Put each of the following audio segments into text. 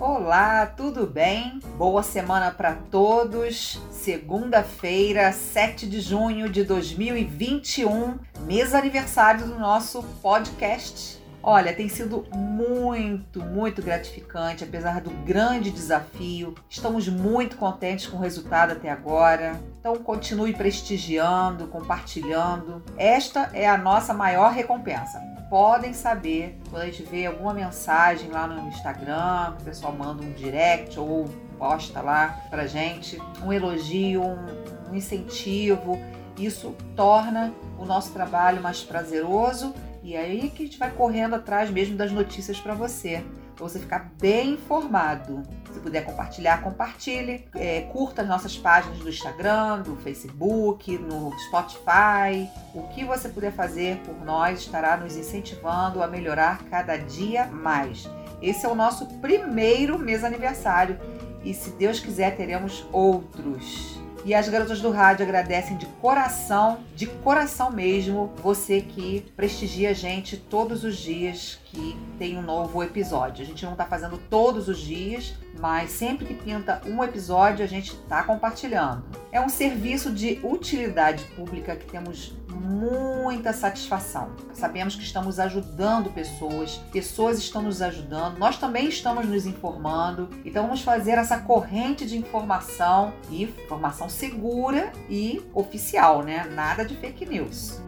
Olá, tudo bem? Boa semana para todos. Segunda-feira, 7 de junho de 2021, mês aniversário do nosso podcast. Olha, tem sido muito, muito gratificante, apesar do grande desafio. Estamos muito contentes com o resultado até agora. Então, continue prestigiando, compartilhando. Esta é a nossa maior recompensa podem saber quando a gente vê alguma mensagem lá no Instagram, o pessoal manda um direct ou posta lá pra gente, um elogio, um, um incentivo. Isso torna o nosso trabalho mais prazeroso e aí que a gente vai correndo atrás mesmo das notícias para você para você ficar bem informado. Se puder compartilhar, compartilhe. É, curta as nossas páginas do Instagram, do Facebook, no Spotify. O que você puder fazer por nós estará nos incentivando a melhorar cada dia mais. Esse é o nosso primeiro mês aniversário e, se Deus quiser, teremos outros. E as garotas do rádio agradecem de coração, de coração mesmo, você que prestigia a gente todos os dias que tem um novo episódio. A gente não está fazendo todos os dias, mas sempre que pinta um episódio a gente está compartilhando. É um serviço de utilidade pública que temos muita satisfação. Sabemos que estamos ajudando pessoas, pessoas estão nos ajudando, nós também estamos nos informando. Então vamos fazer essa corrente de informação e informação segura e oficial, né? Nada de fake news.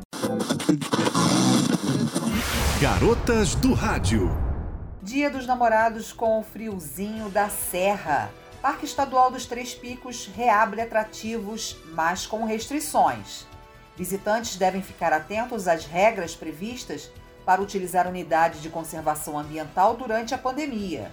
Garotas do Rádio. Dia dos Namorados com o friozinho da Serra. Parque Estadual dos Três Picos reabre atrativos, mas com restrições. Visitantes devem ficar atentos às regras previstas para utilizar unidade de conservação ambiental durante a pandemia.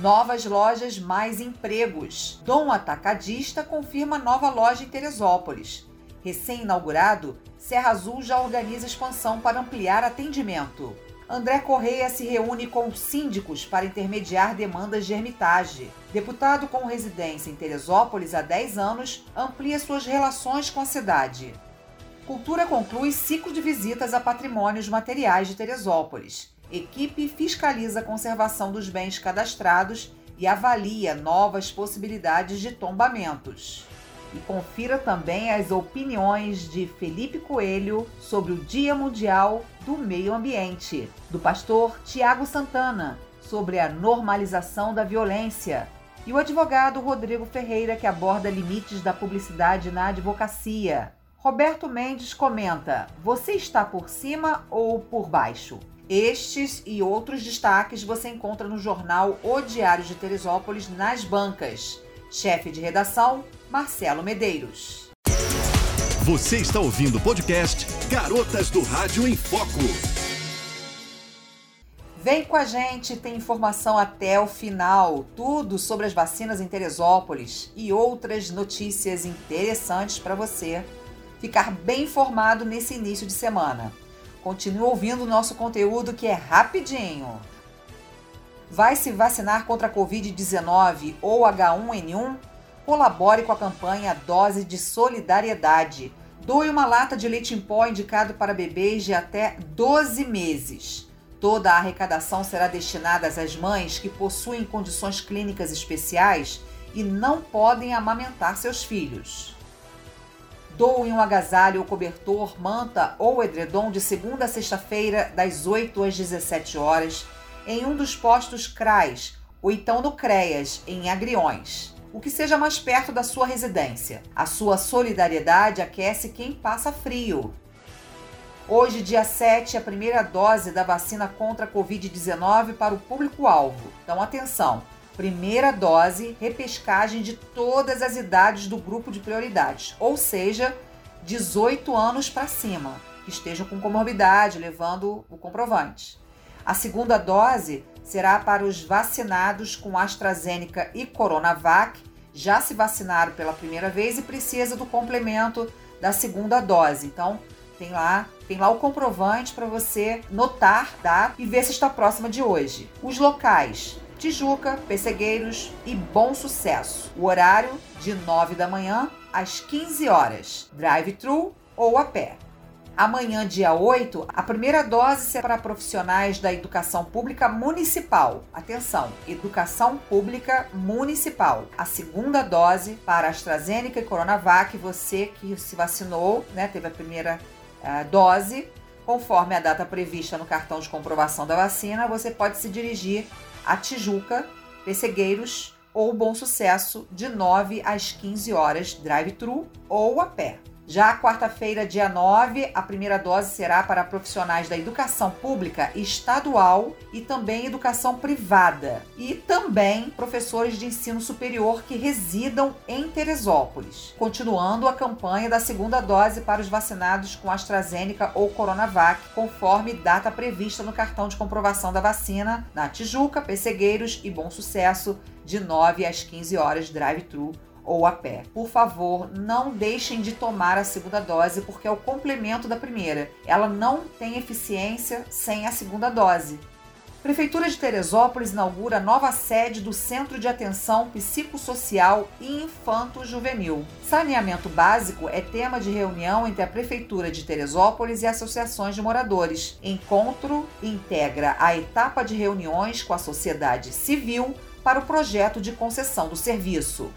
Novas lojas, mais empregos. Dom Atacadista confirma nova loja em Teresópolis. Recém-inaugurado, Serra Azul já organiza expansão para ampliar atendimento. André Correia se reúne com síndicos para intermediar demandas de Hermitage. Deputado com residência em Teresópolis há 10 anos, amplia suas relações com a cidade. Cultura conclui ciclo de visitas a patrimônios materiais de Teresópolis. Equipe fiscaliza a conservação dos bens cadastrados e avalia novas possibilidades de tombamentos e confira também as opiniões de Felipe Coelho sobre o Dia Mundial do Meio Ambiente, do pastor Tiago Santana sobre a normalização da violência e o advogado Rodrigo Ferreira que aborda limites da publicidade na advocacia. Roberto Mendes comenta: Você está por cima ou por baixo? Estes e outros destaques você encontra no jornal O Diário de Teresópolis nas bancas. Chefe de redação, Marcelo Medeiros. Você está ouvindo o podcast Garotas do Rádio em Foco. Vem com a gente, tem informação até o final, tudo sobre as vacinas em Teresópolis e outras notícias interessantes para você ficar bem informado nesse início de semana. Continue ouvindo o nosso conteúdo que é rapidinho. Vai se vacinar contra a Covid-19 ou H1N1? Colabore com a campanha Dose de Solidariedade. Doe uma lata de leite em pó indicado para bebês de até 12 meses. Toda a arrecadação será destinada às mães que possuem condições clínicas especiais e não podem amamentar seus filhos. Doe um agasalho ou cobertor, manta ou edredom de segunda a sexta-feira, das 8 às 17 horas em um dos postos CRAS ou então no CREAS, em Agriões, o que seja mais perto da sua residência. A sua solidariedade aquece quem passa frio. Hoje, dia 7, a primeira dose da vacina contra a Covid-19 para o público-alvo. Então, atenção! Primeira dose, repescagem de todas as idades do grupo de prioridades, ou seja, 18 anos para cima, que estejam com comorbidade, levando o comprovante. A segunda dose será para os vacinados com AstraZeneca e Coronavac, já se vacinaram pela primeira vez e precisa do complemento da segunda dose. Então, tem lá, tem lá o comprovante para você notar, tá? E ver se está próxima de hoje. Os locais: Tijuca, Pessegueiros e Bom Sucesso. O horário de 9 da manhã às 15 horas. Drive-thru ou a pé. Amanhã, dia 8, a primeira dose será para profissionais da educação pública municipal. Atenção, educação pública municipal. A segunda dose para AstraZeneca e Coronavac, você que se vacinou, né, teve a primeira uh, dose, conforme a data prevista no cartão de comprovação da vacina, você pode se dirigir a Tijuca, Pessegueiros ou Bom Sucesso de 9 às 15 horas, drive-thru ou a pé. Já quarta-feira, dia 9, a primeira dose será para profissionais da educação pública estadual e também educação privada, e também professores de ensino superior que residam em Teresópolis, continuando a campanha da segunda dose para os vacinados com AstraZeneca ou Coronavac, conforme data prevista no cartão de comprovação da vacina na Tijuca, Pessegueiros e Bom Sucesso, de 9 às 15 horas, drive-thru ou a pé. Por favor, não deixem de tomar a segunda dose porque é o complemento da primeira. Ela não tem eficiência sem a segunda dose. Prefeitura de Teresópolis inaugura nova sede do Centro de Atenção Psicossocial e Infanto-Juvenil. Saneamento básico é tema de reunião entre a Prefeitura de Teresópolis e associações de moradores. Encontro integra a etapa de reuniões com a sociedade civil para o projeto de concessão do serviço.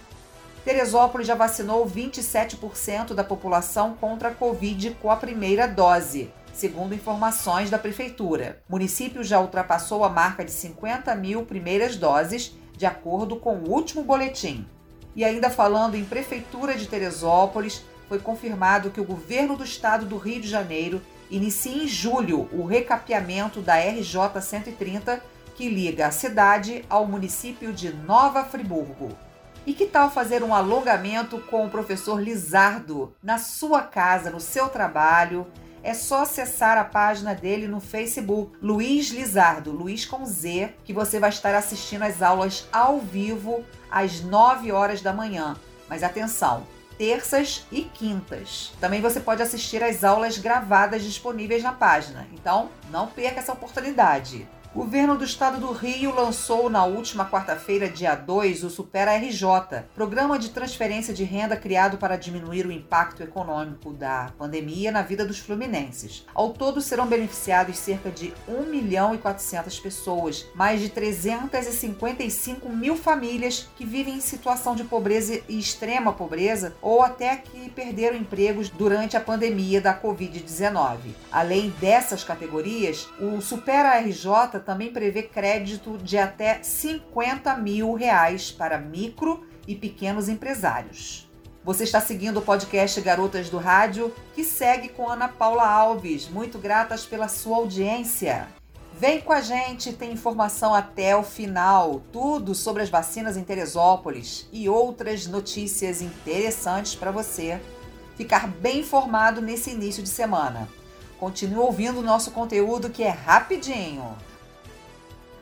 Teresópolis já vacinou 27% da população contra a Covid com a primeira dose, segundo informações da Prefeitura. O município já ultrapassou a marca de 50 mil primeiras doses, de acordo com o último boletim. E ainda falando em Prefeitura de Teresópolis, foi confirmado que o governo do estado do Rio de Janeiro inicia em julho o recapeamento da RJ 130, que liga a cidade ao município de Nova Friburgo. E que tal fazer um alongamento com o professor Lizardo na sua casa, no seu trabalho? É só acessar a página dele no Facebook, Luiz Lizardo, Luiz com Z, que você vai estar assistindo as aulas ao vivo às 9 horas da manhã. Mas atenção, terças e quintas. Também você pode assistir às aulas gravadas disponíveis na página. Então, não perca essa oportunidade. O governo do estado do Rio lançou na última quarta-feira, dia 2, o Supera RJ, programa de transferência de renda criado para diminuir o impacto econômico da pandemia na vida dos fluminenses. Ao todo serão beneficiados cerca de 1 milhão e 400 pessoas, mais de 355 mil famílias que vivem em situação de pobreza e extrema pobreza ou até que perderam empregos durante a pandemia da Covid-19. Além dessas categorias, o Supera RJ também prevê crédito de até 50 mil reais para micro e pequenos empresários. Você está seguindo o podcast Garotas do Rádio, que segue com Ana Paula Alves. Muito gratas pela sua audiência. Vem com a gente, tem informação até o final, tudo sobre as vacinas em Teresópolis e outras notícias interessantes para você ficar bem informado nesse início de semana. Continue ouvindo o nosso conteúdo que é rapidinho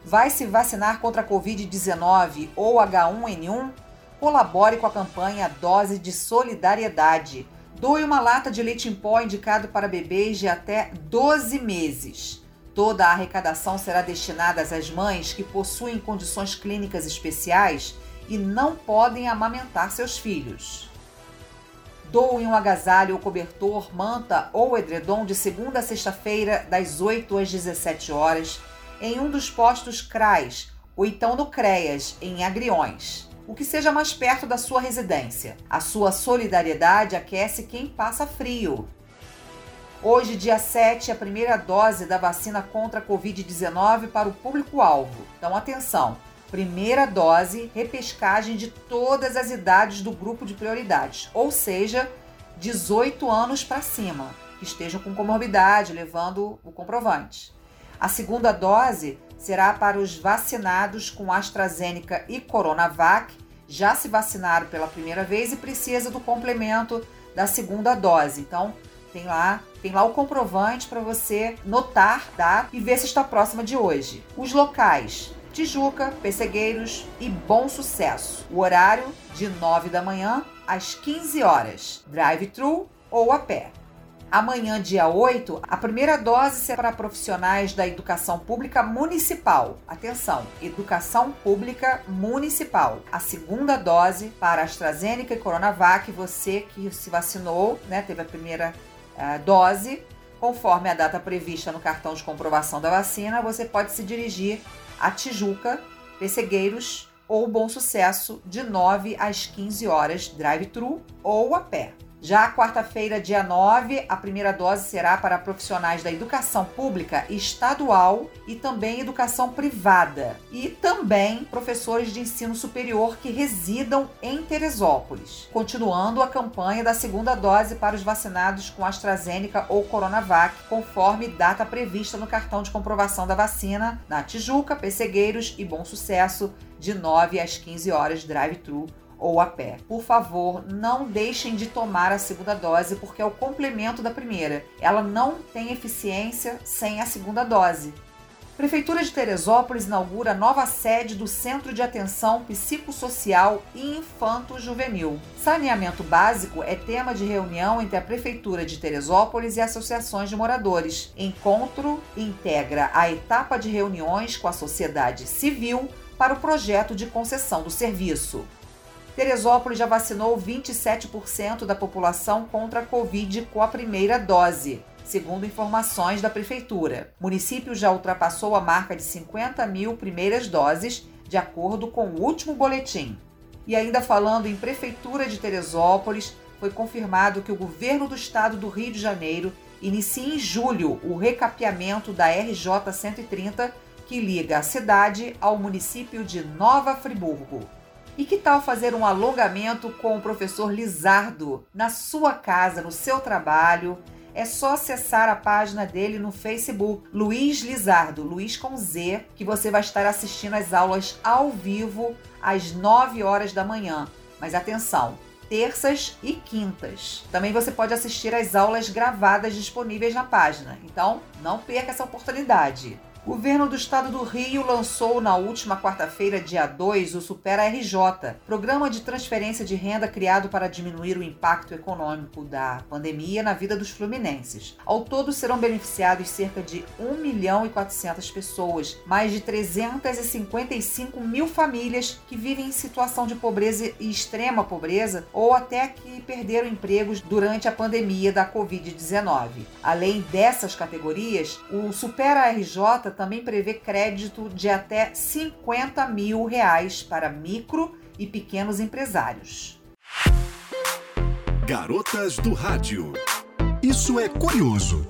vai se vacinar contra a Covid-19 ou H1N1? Colabore com a campanha Dose de Solidariedade. Doe uma lata de leite em pó indicado para bebês de até 12 meses. Toda a arrecadação será destinada às mães que possuem condições clínicas especiais e não podem amamentar seus filhos. Doe um agasalho ou cobertor, manta ou edredom de segunda a sexta-feira, das 8 às 17 horas em um dos postos CRAS, ou então no CREAS, em Agriões. O que seja mais perto da sua residência. A sua solidariedade aquece quem passa frio. Hoje, dia 7, a primeira dose da vacina contra a Covid-19 para o público-alvo. Então, atenção! Primeira dose, repescagem de todas as idades do grupo de prioridades, ou seja, 18 anos para cima, que estejam com comorbidade, levando o comprovante. A segunda dose será para os vacinados com AstraZeneca e Coronavac, já se vacinaram pela primeira vez e precisa do complemento da segunda dose. Então, tem lá, tem lá o comprovante para você notar, tá? E ver se está próxima de hoje. Os locais: Tijuca, Pessegueiros e Bom Sucesso. O horário de 9 da manhã às 15 horas. Drive-thru ou a pé. Amanhã, dia 8, a primeira dose será para profissionais da educação pública municipal. Atenção, educação pública municipal. A segunda dose para AstraZeneca e Coronavac, você que se vacinou, né, teve a primeira uh, dose, Conforme a data prevista no cartão de comprovação da vacina, você pode se dirigir a Tijuca, Pessegueiros ou Bom Sucesso de 9 às 15 horas, drive-thru ou a pé. Já quarta-feira, dia 9, a primeira dose será para profissionais da educação pública estadual e também educação privada, e também professores de ensino superior que residam em Teresópolis, continuando a campanha da segunda dose para os vacinados com AstraZeneca ou Coronavac, conforme data prevista no cartão de comprovação da vacina na Tijuca, Pessegueiros e Bom Sucesso, de 9 às 15 horas, drive-thru ou a pé. Por favor, não deixem de tomar a segunda dose porque é o complemento da primeira. Ela não tem eficiência sem a segunda dose. Prefeitura de Teresópolis inaugura nova sede do Centro de Atenção Psicossocial e Infanto-Juvenil. Saneamento básico é tema de reunião entre a Prefeitura de Teresópolis e associações de moradores. Encontro integra a etapa de reuniões com a sociedade civil para o projeto de concessão do serviço. Teresópolis já vacinou 27% da população contra a Covid com a primeira dose, segundo informações da Prefeitura. O município já ultrapassou a marca de 50 mil primeiras doses, de acordo com o último boletim. E ainda falando em Prefeitura de Teresópolis, foi confirmado que o governo do estado do Rio de Janeiro inicia em julho o recapeamento da RJ 130, que liga a cidade ao município de Nova Friburgo. E que tal fazer um alongamento com o professor Lizardo na sua casa, no seu trabalho? É só acessar a página dele no Facebook, Luiz Lizardo, Luiz com Z, que você vai estar assistindo as aulas ao vivo às 9 horas da manhã. Mas atenção, terças e quintas. Também você pode assistir às aulas gravadas disponíveis na página. Então, não perca essa oportunidade. O governo do estado do Rio lançou na última quarta-feira, dia 2, o Supera RJ, programa de transferência de renda criado para diminuir o impacto econômico da pandemia na vida dos fluminenses. Ao todo serão beneficiados cerca de 1 milhão e 400 pessoas, mais de 355 mil famílias que vivem em situação de pobreza e extrema pobreza ou até que perderam empregos durante a pandemia da Covid-19. Além dessas categorias, o Supera RJ também prevê crédito de até 50 mil reais para micro e pequenos empresários. Garotas do Rádio. Isso é curioso.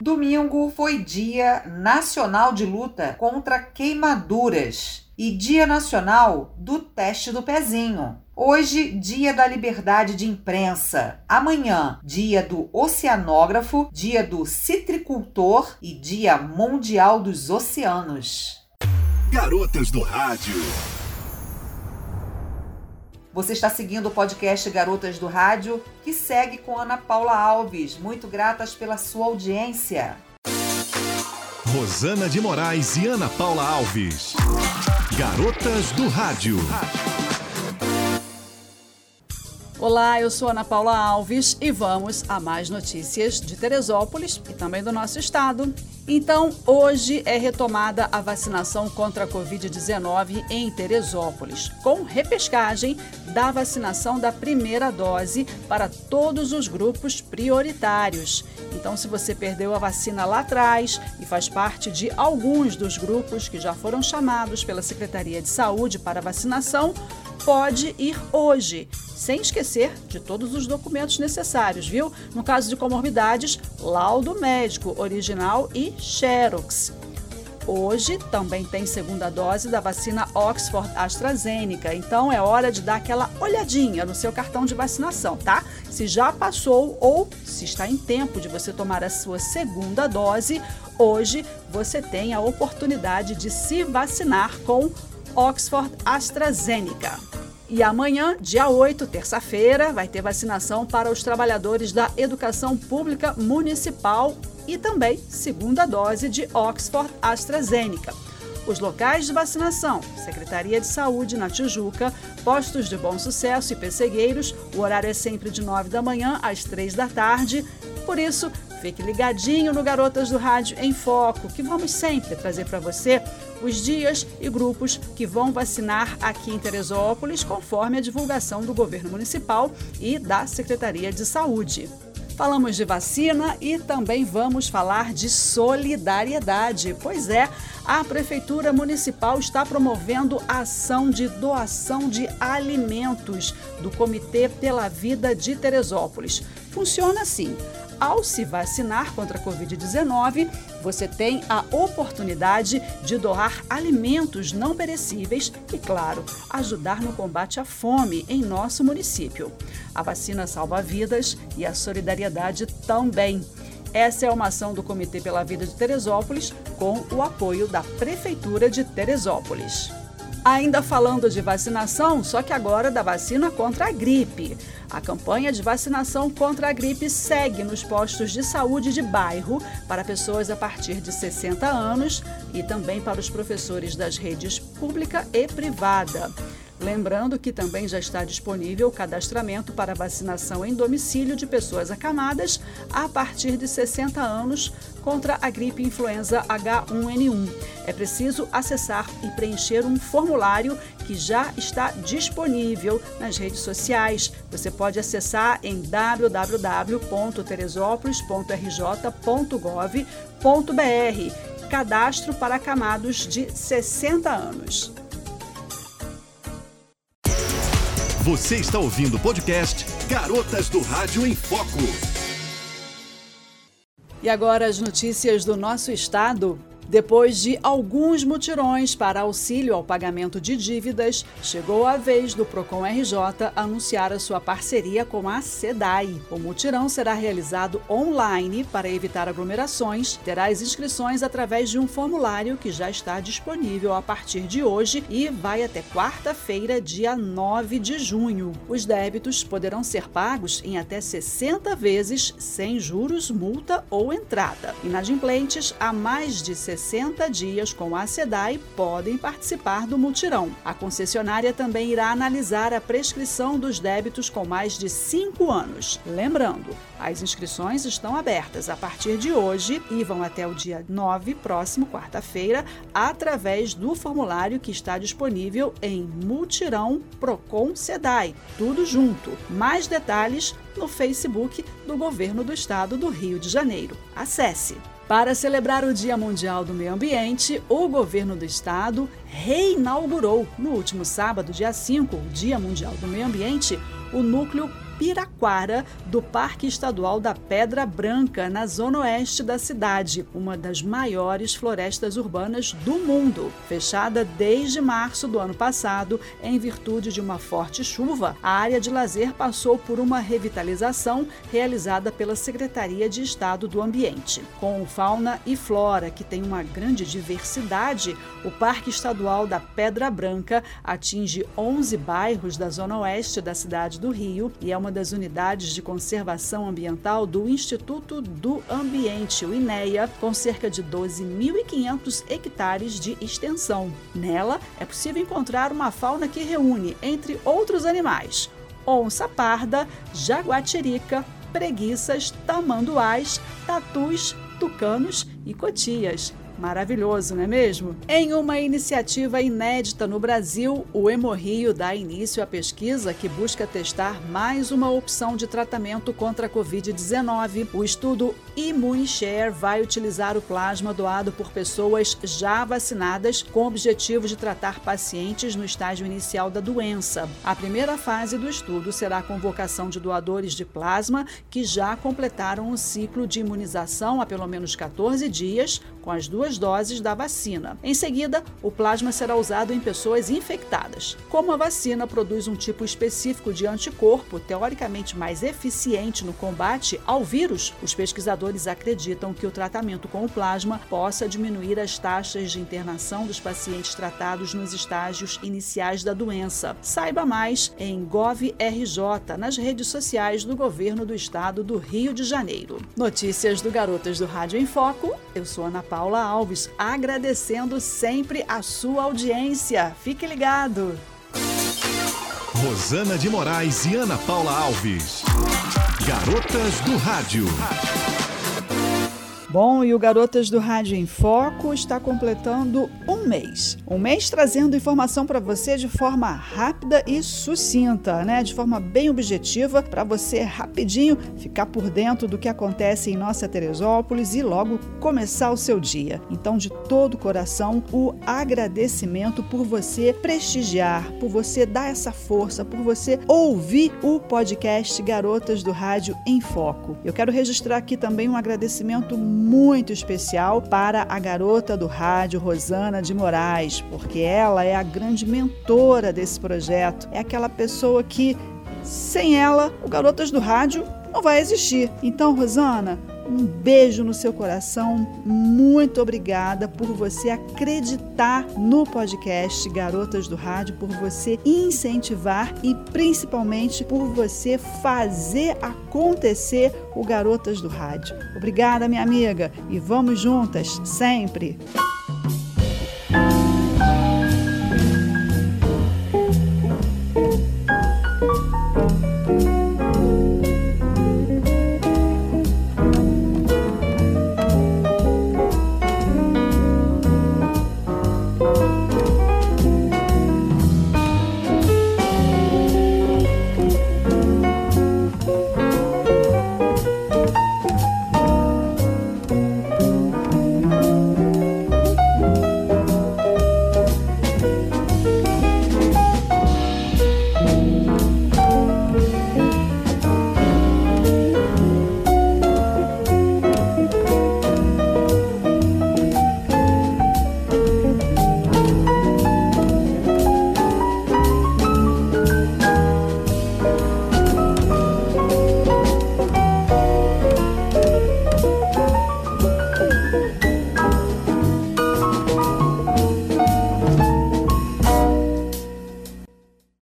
Domingo foi Dia Nacional de Luta contra Queimaduras e Dia Nacional do Teste do Pezinho. Hoje, dia da liberdade de imprensa. Amanhã, dia do oceanógrafo, dia do citricultor e dia mundial dos oceanos. Garotas do Rádio. Você está seguindo o podcast Garotas do Rádio, que segue com Ana Paula Alves. Muito gratas pela sua audiência. Rosana de Moraes e Ana Paula Alves. Garotas do Rádio. Olá, eu sou Ana Paula Alves e vamos a mais notícias de Teresópolis e também do nosso estado. Então, hoje é retomada a vacinação contra a Covid-19 em Teresópolis, com repescagem da vacinação da primeira dose para todos os grupos prioritários. Então, se você perdeu a vacina lá atrás e faz parte de alguns dos grupos que já foram chamados pela Secretaria de Saúde para vacinação, pode ir hoje, sem esquecer de todos os documentos necessários, viu? No caso de comorbidades, laudo médico original e xerox. Hoje também tem segunda dose da vacina Oxford AstraZeneca, então é hora de dar aquela olhadinha no seu cartão de vacinação, tá? Se já passou ou se está em tempo de você tomar a sua segunda dose, hoje você tem a oportunidade de se vacinar com Oxford AstraZeneca. E amanhã, dia 8, terça-feira, vai ter vacinação para os trabalhadores da educação pública municipal e também segunda dose de Oxford AstraZeneca. Os locais de vacinação, Secretaria de Saúde na Tijuca, postos de Bom Sucesso e Pessegueiros, o horário é sempre de 9 da manhã às 3 da tarde. Por isso, Fique ligadinho no Garotas do Rádio em Foco, que vamos sempre trazer para você os dias e grupos que vão vacinar aqui em Teresópolis, conforme a divulgação do governo municipal e da Secretaria de Saúde. Falamos de vacina e também vamos falar de solidariedade. Pois é, a Prefeitura Municipal está promovendo a ação de doação de alimentos do Comitê pela Vida de Teresópolis. Funciona assim. Ao se vacinar contra a Covid-19, você tem a oportunidade de doar alimentos não perecíveis e, claro, ajudar no combate à fome em nosso município. A vacina salva vidas e a solidariedade também. Essa é uma ação do Comitê pela Vida de Teresópolis com o apoio da Prefeitura de Teresópolis. Ainda falando de vacinação, só que agora da vacina contra a gripe. A campanha de vacinação contra a gripe segue nos postos de saúde de bairro para pessoas a partir de 60 anos e também para os professores das redes pública e privada. Lembrando que também já está disponível o cadastramento para vacinação em domicílio de pessoas acamadas a partir de 60 anos contra a gripe influenza H1N1. É preciso acessar e preencher um formulário que já está disponível nas redes sociais. Você pode acessar em www.teresópolis.rj.gov.br. Cadastro para acamados de 60 anos. Você está ouvindo o podcast Garotas do Rádio em Foco. E agora as notícias do nosso estado. Depois de alguns mutirões para auxílio ao pagamento de dívidas, chegou a vez do Procon RJ anunciar a sua parceria com a SEDAI. O mutirão será realizado online para evitar aglomerações, terá as inscrições através de um formulário que já está disponível a partir de hoje e vai até quarta-feira, dia 9 de junho. Os débitos poderão ser pagos em até 60 vezes sem juros, multa ou entrada. Inadimplentes a mais de 60 60 dias com a SEDAI podem participar do mutirão. A concessionária também irá analisar a prescrição dos débitos com mais de 5 anos. Lembrando, as inscrições estão abertas a partir de hoje e vão até o dia 9, próximo quarta-feira, através do formulário que está disponível em Mutirão Procon SEDAI. Tudo junto. Mais detalhes no Facebook do Governo do Estado do Rio de Janeiro. Acesse para celebrar o Dia Mundial do Meio Ambiente, o governo do estado reinaugurou, no último sábado, dia 5, o Dia Mundial do Meio Ambiente, o núcleo Piraquara, do Parque Estadual da Pedra Branca, na zona oeste da cidade, uma das maiores florestas urbanas do mundo. Fechada desde março do ano passado, em virtude de uma forte chuva, a área de lazer passou por uma revitalização realizada pela Secretaria de Estado do Ambiente. Com fauna e flora, que tem uma grande diversidade, o Parque Estadual da Pedra Branca atinge 11 bairros da zona oeste da cidade do Rio e é uma das unidades de conservação ambiental do Instituto do Ambiente, o INEA, com cerca de 12.500 hectares de extensão. Nela é possível encontrar uma fauna que reúne, entre outros animais, onça parda, jaguatirica, preguiças, tamanduás, tatus, tucanos e cotias. Maravilhoso, não é mesmo? Em uma iniciativa inédita no Brasil, o Hemorrio dá início à pesquisa que busca testar mais uma opção de tratamento contra a Covid-19. O estudo ImmuneShare vai utilizar o plasma doado por pessoas já vacinadas com o objetivo de tratar pacientes no estágio inicial da doença. A primeira fase do estudo será a convocação de doadores de plasma que já completaram o ciclo de imunização há pelo menos 14 dias com as duas doses da vacina. Em seguida, o plasma será usado em pessoas infectadas. Como a vacina produz um tipo específico de anticorpo, teoricamente mais eficiente no combate ao vírus, os pesquisadores acreditam que o tratamento com o plasma possa diminuir as taxas de internação dos pacientes tratados nos estágios iniciais da doença. Saiba mais em GovRJ, nas redes sociais do governo do estado do Rio de Janeiro. Notícias do Garotas do Rádio em Foco. Eu sou Ana Paula Alves, agradecendo sempre a sua audiência. Fique ligado. Rosana de Moraes e Ana Paula Alves. Garotas do Rádio. Bom, e o Garotas do Rádio em Foco está completando um mês. Um mês trazendo informação para você de forma rápida e sucinta, né? De forma bem objetiva, para você rapidinho ficar por dentro do que acontece em nossa Teresópolis e logo começar o seu dia. Então, de todo o coração, o agradecimento por você prestigiar, por você dar essa força, por você ouvir o podcast Garotas do Rádio em Foco. Eu quero registrar aqui também um agradecimento muito especial para a garota do rádio, Rosana de Moraes, porque ela é a grande mentora desse projeto. É aquela pessoa que, sem ela, o Garotas do Rádio não vai existir. Então, Rosana, um beijo no seu coração. Muito obrigada por você acreditar no podcast Garotas do Rádio, por você incentivar e principalmente por você fazer acontecer o Garotas do Rádio. Obrigada, minha amiga, e vamos juntas sempre.